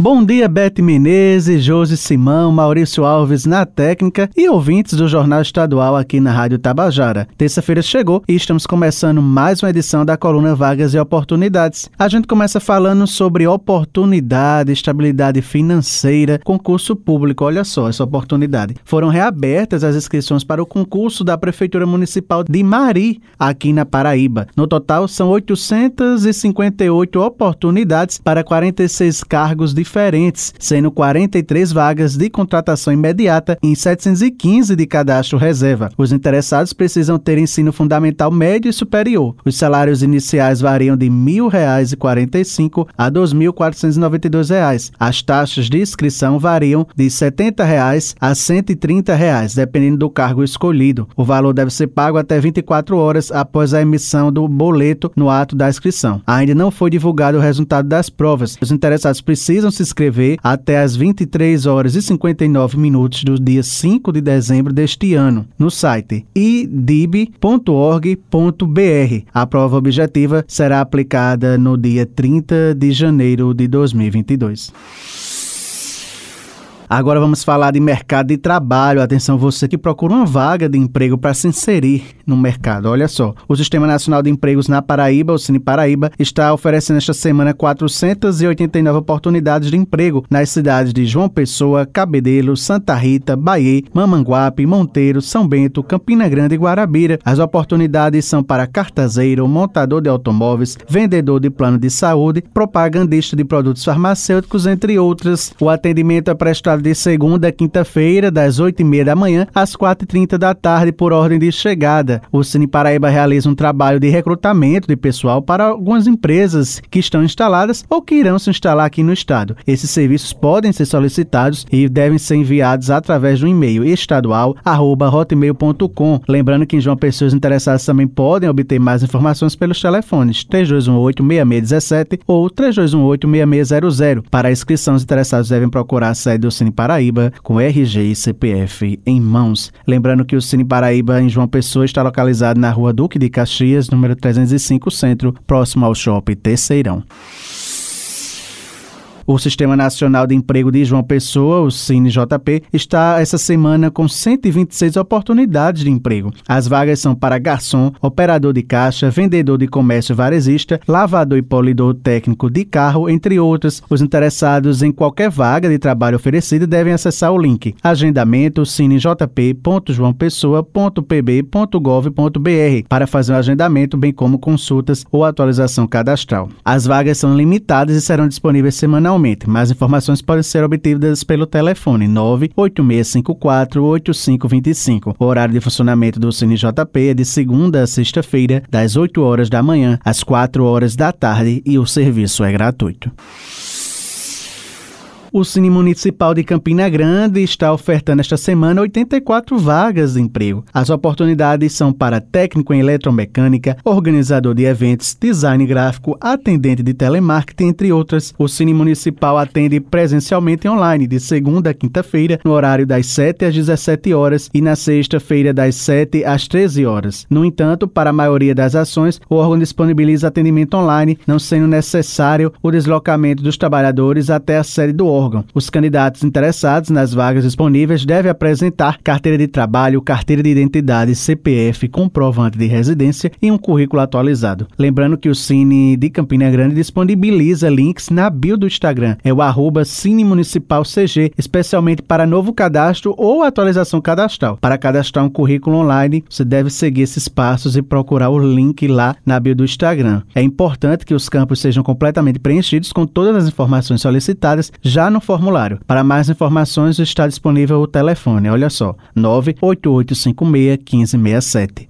Bom dia, Bete Menezes, Josi Simão, Maurício Alves na técnica e ouvintes do Jornal Estadual aqui na Rádio Tabajara. Terça-feira chegou e estamos começando mais uma edição da coluna Vagas e Oportunidades. A gente começa falando sobre oportunidade, estabilidade financeira, concurso público. Olha só essa oportunidade. Foram reabertas as inscrições para o concurso da Prefeitura Municipal de Mari, aqui na Paraíba. No total, são 858 oportunidades para 46 cargos de diferentes, sendo 43 vagas de contratação imediata e 715 de cadastro reserva. Os interessados precisam ter ensino fundamental médio e superior. Os salários iniciais variam de R$ 1.045 a R$ 2.492. As taxas de inscrição variam de 70 reais a 130 reais, dependendo do cargo escolhido. O valor deve ser pago até 24 horas após a emissão do boleto no ato da inscrição. Ainda não foi divulgado o resultado das provas. Os interessados precisam se inscrever até às 23 horas e 59 minutos do dia 5 de dezembro deste ano no site idib.org.br. A prova objetiva será aplicada no dia 30 de janeiro de 2022. Agora vamos falar de mercado de trabalho. Atenção, você que procura uma vaga de emprego para se inserir no mercado. Olha só, o Sistema Nacional de Empregos na Paraíba, o Cine Paraíba, está oferecendo esta semana 489 oportunidades de emprego nas cidades de João Pessoa, Cabedelo, Santa Rita, Bahia, Mamanguape, Monteiro, São Bento, Campina Grande e Guarabira. As oportunidades são para cartazeiro, montador de automóveis, vendedor de plano de saúde, propagandista de produtos farmacêuticos, entre outras. O atendimento é prestado de segunda a quinta-feira, das 8h30 da manhã às 4h30 da tarde, por ordem de chegada. O Cine Paraíba realiza um trabalho de recrutamento de pessoal para algumas empresas que estão instaladas ou que irão se instalar aqui no estado. Esses serviços podem ser solicitados e devem ser enviados através do e-mail estadual@hotmail.com. Lembrando que em João Pessoa os interessados também podem obter mais informações pelos telefones 3218-6617 ou 3218-6600. Para os interessados devem procurar a sede do Cine Cine Paraíba com RG e CPF em mãos. Lembrando que o Cine Paraíba em João Pessoa está localizado na rua Duque de Caxias, número 305 Centro, próximo ao Shopping Terceirão. O Sistema Nacional de Emprego de João Pessoa, o CineJP, está essa semana com 126 oportunidades de emprego. As vagas são para garçom, operador de caixa, vendedor de comércio varejista, lavador e polidor técnico de carro, entre outras. Os interessados em qualquer vaga de trabalho oferecida devem acessar o link agendamento cinejp.joaopessoa.pb.gov.br para fazer o um agendamento, bem como consultas ou atualização cadastral. As vagas são limitadas e serão disponíveis semanalmente Mais informações podem ser obtidas pelo telefone 986548525. O horário de funcionamento do CineJP é de segunda a sexta-feira, das 8 horas da manhã às 4 horas da tarde e o serviço é gratuito. O Cine Municipal de Campina Grande está ofertando esta semana 84 vagas de emprego. As oportunidades são para técnico em eletromecânica, organizador de eventos, design gráfico, atendente de telemarketing, entre outras. O Cine Municipal atende presencialmente online de segunda a quinta-feira, no horário das 7 às 17 horas e na sexta-feira das 7 às 13 horas. No entanto, para a maioria das ações, o órgão disponibiliza atendimento online, não sendo necessário o deslocamento dos trabalhadores até a sede do órgão órgão. Os candidatos interessados nas vagas disponíveis devem apresentar carteira de trabalho, carteira de identidade, CPF, comprovante de residência e um currículo atualizado. Lembrando que o Cine de Campina Grande disponibiliza links na bio do Instagram. É o arroba Cine Municipal CG, especialmente para novo cadastro ou atualização cadastral. Para cadastrar um currículo online, você deve seguir esses passos e procurar o link lá na bio do Instagram. É importante que os campos sejam completamente preenchidos com todas as informações solicitadas já no formulário. Para mais informações está disponível o telefone, olha só, 98856 1567.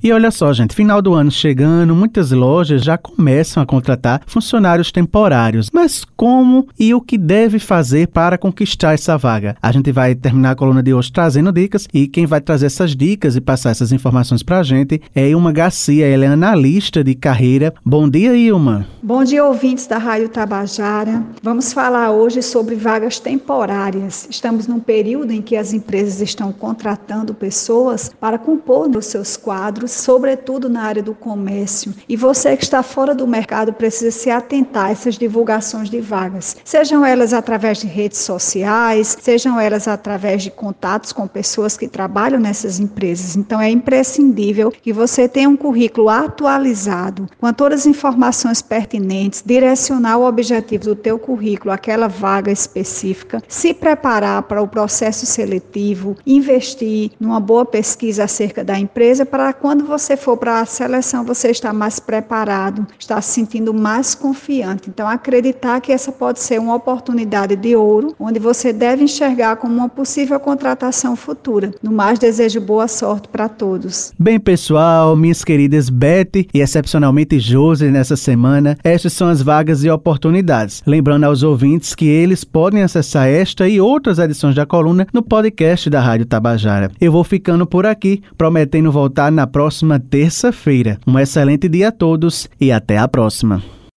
E olha só, gente, final do ano chegando, muitas lojas já começam a contratar funcionários temporários. Mas como e o que deve fazer para conquistar essa vaga? A gente vai terminar a coluna de hoje trazendo dicas e quem vai trazer essas dicas e passar essas informações para a gente é Ilma Garcia, ela é analista de carreira. Bom dia, Ilma. Bom dia, ouvintes da Rádio Tabajara. Vamos falar hoje sobre vagas temporárias. Estamos num período em que as empresas estão contratando pessoas para compor os seus quadros sobretudo na área do comércio. E você que está fora do mercado precisa se atentar a essas divulgações de vagas, sejam elas através de redes sociais, sejam elas através de contatos com pessoas que trabalham nessas empresas. Então é imprescindível que você tenha um currículo atualizado, com todas as informações pertinentes, direcionar o objetivo do teu currículo àquela vaga específica, se preparar para o processo seletivo, investir numa boa pesquisa acerca da empresa para quando você for para a seleção você estar mais preparado, estar se sentindo mais confiante. Então acreditar que essa pode ser uma oportunidade de ouro, onde você deve enxergar como uma possível contratação futura. No mais desejo boa sorte para todos. Bem, pessoal, minhas queridas Beth e excepcionalmente Josi nessa semana, estas são as vagas e oportunidades. Lembrando aos ouvintes que eles podem acessar esta e outras edições da coluna no podcast da Rádio Tabajara. Eu vou ficando por aqui, prometendo voltar na próxima terça-feira. Um excelente dia a todos e até a próxima.